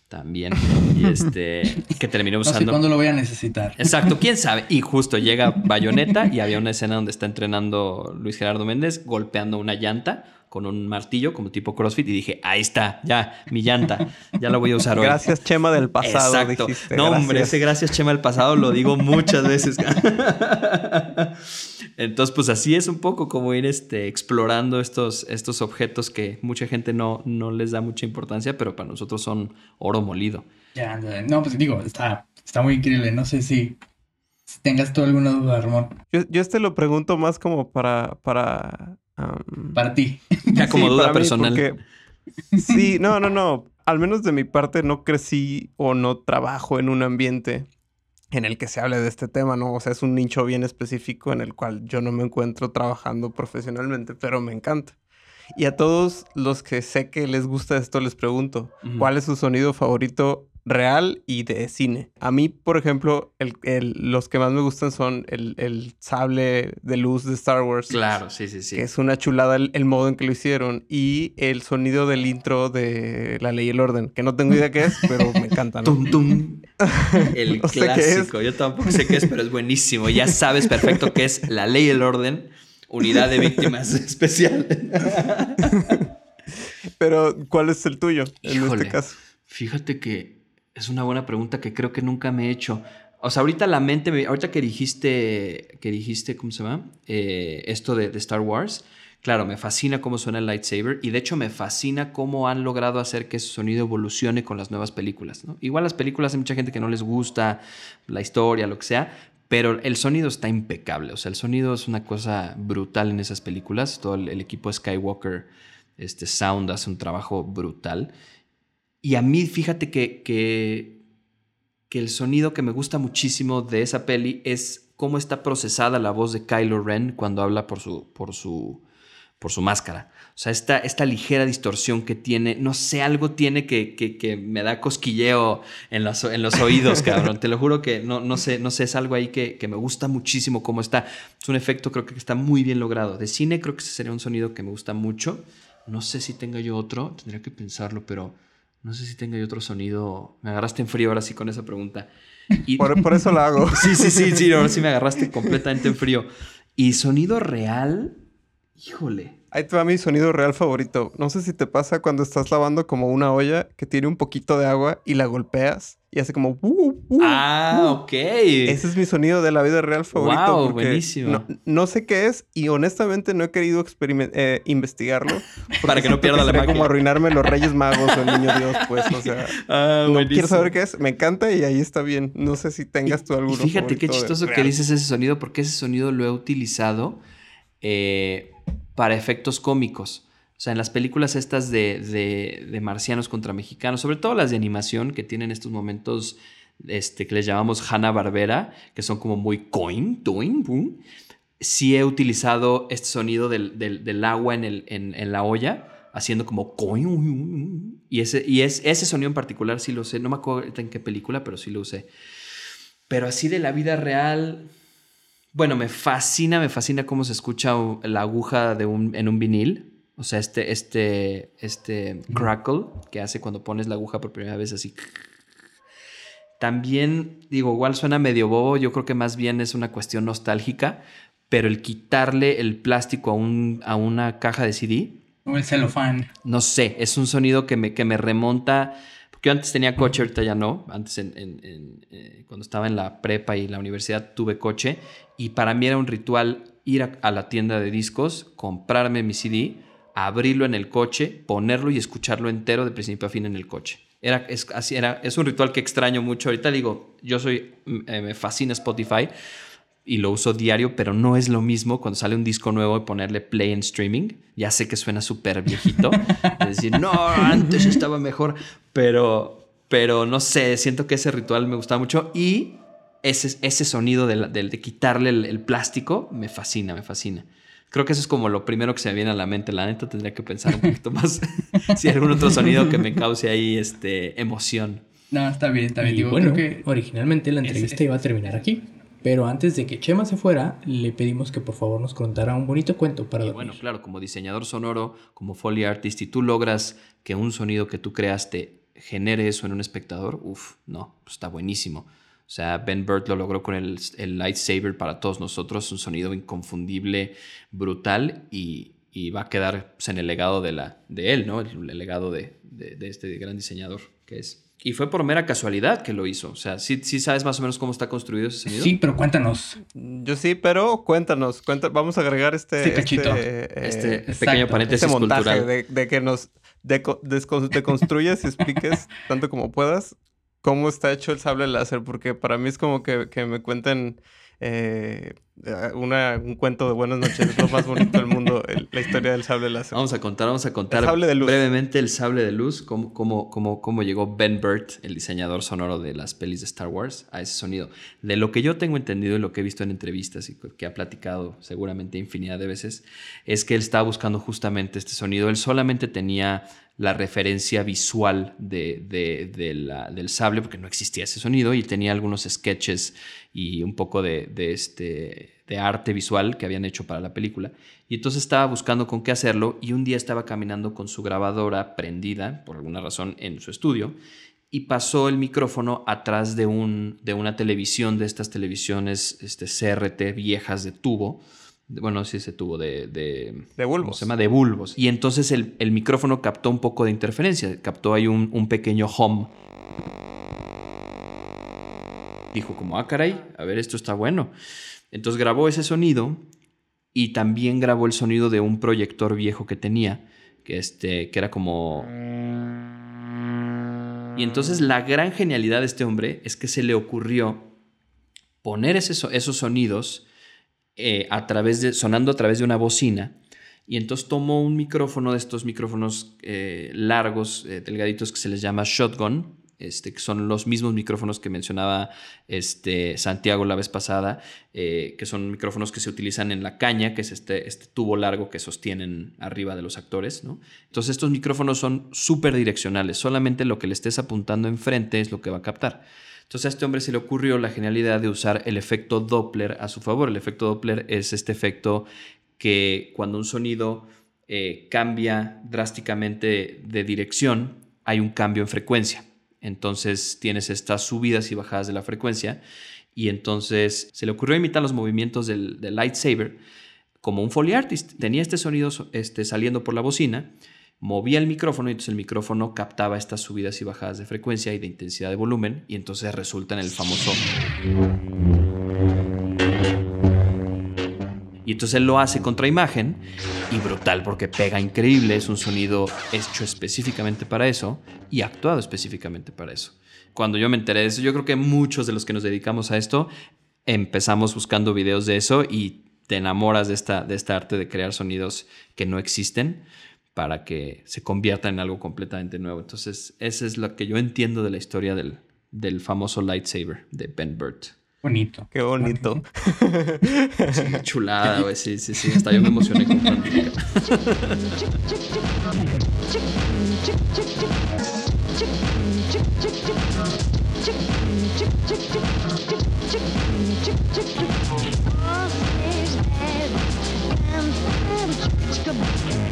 también. Y este, que terminé No sé usando. cuándo lo voy a necesitar. Exacto, quién sabe. Y justo llega Bayonetta y había una escena donde está entrenando Luis Gerardo Méndez golpeando una llanta con un martillo como tipo CrossFit y dije, ahí está, ya, mi llanta, ya la voy a usar hoy. Gracias, Chema del pasado. Exacto. dijiste, no, hombre, ese gracias Chema del pasado lo digo muchas veces. Entonces, pues así es un poco como ir este, explorando estos, estos objetos que mucha gente no, no les da mucha importancia, pero para nosotros son oro molido. Ya, ya, no, pues digo, está, está muy increíble. No sé si, si tengas tú alguna duda, Ramón. Yo, yo este lo pregunto más como para... para am, Para ti. Ya como Sí, duda para mí, personal. porque- Sí, no, no, no. Al menos de mi parte no crecí o no trabajo en un ambiente en el que se hable de este tema, ¿no? O sea, es un nicho bien específico en el cual yo no me encuentro trabajando profesionalmente, pero me encanta. Y a todos los que sé que les gusta esto les pregunto. ¿cuál es su sonido favorito real y de cine? A mí, por ejemplo, el- el- los que más me gustan son el, el sable de luz de Star Wars. Claro, sí, sí, sí. Que es una chulada el, el modo en que lo hicieron. Y el sonido del intro de La Ley y el Orden. Que no tengo idea qué es, pero me encanta, ¿no? Tum, tum. El No clásico. Yo tampoco sé qué es, pero es buenísimo. Ya sabes perfecto qué es la ley y el orden. Unidad de víctimas especial. Pero, ¿cuál es el tuyo en Híjole. este caso? Fíjate que es una buena pregunta que creo que nunca me he hecho. O sea, ahorita la mente, me- ahorita que dijiste, que dijiste, ¿cómo se llama? Eh, esto de, Star Wars. Claro, me fascina cómo suena el lightsaber y de hecho me fascina cómo han logrado hacer que ese sonido evolucione con las nuevas películas. Igual las películas hay mucha gente que no les gusta la historia, lo que sea, pero el sonido está impecable. O sea, el sonido es una cosa brutal en esas películas. Todo el, el equipo Skywalker, este Sound hace un trabajo brutal. Y a mí, fíjate que, que, que el sonido que me gusta muchísimo de esa peli es cómo está procesada la voz de Kylo Ren cuando habla por su, por su, por su máscara. O sea, esta, esta ligera distorsión que tiene, no sé, algo tiene que, que, que me da cosquilleo en los, en los oídos, cabrón. Te lo juro que no, no sé, no sé, es algo ahí que, que me gusta muchísimo cómo está. Es un efecto creo que está muy bien logrado. De cine creo que ese sería un sonido que me gusta mucho. No sé si tenga yo otro, tendría que pensarlo, pero no sé si tenga yo otro sonido. Me agarraste en frío ahora sí con esa pregunta. Y, Por, por eso la hago. Sí, sí, sí, sí, ahora sí me agarraste completamente en frío. Y sonido real, híjole. Ahí te va mi sonido real favorito. No sé si te pasa cuando estás lavando como una olla que tiene un poquito de agua y la golpeas y hace como... "Uh, uh, Ah, uh". ok. Ese es mi sonido de la vida real favorito. Wow, buenísimo. No, no sé qué es y honestamente no he querido eh, investigarlo. Para que no pierda la sería magia. como arruinarme los Reyes Magos o el Niño Dios, pues. O sea, Ah, no buenísimo. quiero saber qué es. Me encanta y ahí está bien. No sé si tengas tú Y alguno. fíjate qué chistoso que dices ese sonido, porque ese sonido lo he utilizado eh, para efectos cómicos. O sea, en las películas estas de, de- de marcianos contra mexicanos, sobre todo las de animación que tienen estos momentos este, que les llamamos Hanna Barbera, que son como muy coin, toin, boom. Sí he utilizado este sonido del, del- del agua en, el, en, en la olla, haciendo como coin. Y, ese, y es, ese sonido en particular sí lo usé. No me acuerdo en qué película, pero sí lo usé. Pero así de la vida real. Bueno, me fascina, me fascina cómo se escucha la aguja de un, en un vinil. O sea, este, este, este crackle que hace cuando pones la aguja por primera vez así. También, digo, igual suena medio bobo, yo creo que más bien es una cuestión nostálgica, pero el quitarle el plástico a, un, a una caja de CD, O el celofán. no sé, es un sonido que me, que me remonta. Porque yo antes tenía coche, ahorita ya no. Antes, en- en- en, eh, cuando estaba en la prepa y la universidad, tuve coche. Y para mí era un ritual ir a, la tienda de discos, comprarme mi CD, abrirlo en el coche, ponerlo y escucharlo entero de principio a fin en el coche. Era, es, así era, es un ritual que extraño mucho. Ahorita digo, yo soy, mm, eh, me fascina Spotify y lo uso diario, pero no es lo mismo cuando sale un disco nuevo y ponerle play en streaming. Ya sé que suena súper viejito. Es decir, no, antes estaba mejor, pero, pero no sé, siento que ese ritual me gusta mucho y ese, ese sonido de, la- de- de quitarle el, el plástico me fascina, me fascina. Creo que eso es como lo primero que se me viene a la mente. La neta tendría que pensar un poquito más si hay algún otro sonido que me cause ahí este, emoción. No, está bien, está bien. Y Digo, bueno, creo que originalmente la es- entrevista iba a terminar aquí. Pero antes de que Chema se fuera, le pedimos que por favor nos contara un bonito cuento para Y dormir. bueno, claro, como diseñador sonoro, como Foley Artist, y tú logras que un sonido que tú creaste genere eso en un espectador, uff, no, pues está buenísimo. O sea, Ben Burt lo logró con el, lightsaber para todos nosotros, un sonido inconfundible, brutal y, va a quedar pues, en el legado de, la, de él, ¿no? El, legado de, de, este gran diseñador que es. Y fue por mera casualidad que lo hizo. O sea, ¿sí, sí sabes más o menos cómo está construido ese sonido? Sí, pero cuéntanos. Yo sí, pero cuéntanos. vamos a agregar este... Este cachito. Este, este pequeño paréntesis este montaje cultural. De, que nos deconstruyas y expliques tanto como puedas cómo está hecho el sable láser. Porque para mí es como que, que me cuenten eh, un cuento de buenas noches, es lo más bonito del mundo, la historia del sable láser. Vamos a contar, vamos a contar brevemente el sable de luz, cómo, cómo, cómo, cómo, llegó Ben Burt, el diseñador sonoro de las pelis de Star Wars, a ese sonido. De lo que yo tengo entendido y lo que he visto en entrevistas y que ha platicado seguramente infinidad de veces, es que él estaba buscando justamente este sonido. Él solamente tenía la referencia visual de, del sable, porque no existía ese sonido, y tenía algunos sketches y un poco de, este, de arte visual que habían hecho para la película. Y entonces estaba buscando con qué hacerlo, y un día estaba caminando con su grabadora prendida, por alguna razón, en su estudio, y pasó el micrófono atrás de una televisión, de estas televisiones este, CRT viejas de tubo, bueno, sí ese tuvo de... De, de bulbos. Se llama de bulbos. Y entonces el, micrófono captó un poco de interferencia, captó ahí un, pequeño hum. Dijo como, ah, caray, a ver, esto está bueno. Entonces grabó ese sonido y también grabó el sonido de un proyector viejo que tenía, que, este, que era como... Y entonces la gran genialidad de este hombre es que se le ocurrió poner esos sonidos eh, a través de, sonando a través de una bocina. Y entonces tomó un micrófono de estos micrófonos eh, largos, eh, delgaditos, que se les llama shotgun, este, que son los mismos micrófonos que mencionaba este, Santiago la vez pasada, que son micrófonos que se utilizan en la caña, que es este, este tubo largo que sostienen arriba de los actores. ¿no? Entonces estos micrófonos son súper direccionales, solamente lo que le estés apuntando enfrente es lo que va a captar. Entonces a este hombre se le ocurrió la genialidad de usar el efecto Doppler a su favor. El efecto Doppler es este efecto que cuando un sonido eh, cambia drásticamente de dirección, hay un cambio en frecuencia. Entonces tienes estas subidas y bajadas de la frecuencia y entonces se le ocurrió imitar los movimientos del, lightsaber como un Foley artist. Tenía este sonido este, saliendo por la bocina movía el micrófono y entonces el micrófono captaba estas subidas y bajadas de frecuencia y de intensidad de volumen y entonces resulta en el famoso... Y entonces él lo hace contra imagen y brutal porque pega increíble, es un sonido hecho específicamente para eso y actuado específicamente para eso. Cuando yo me enteré de eso, yo creo que muchos de los que nos dedicamos a esto empezamos buscando videos de eso y te enamoras de esta, de esta arte de crear sonidos que no existen para que se convierta en algo completamente nuevo. Entonces, esa es lo que yo entiendo de la historia del, del famoso lightsaber de Ben Burt. Bonito. Qué bonito. Sí, chulada, güey. Sí, sí, sí. Hasta yo me emocioné con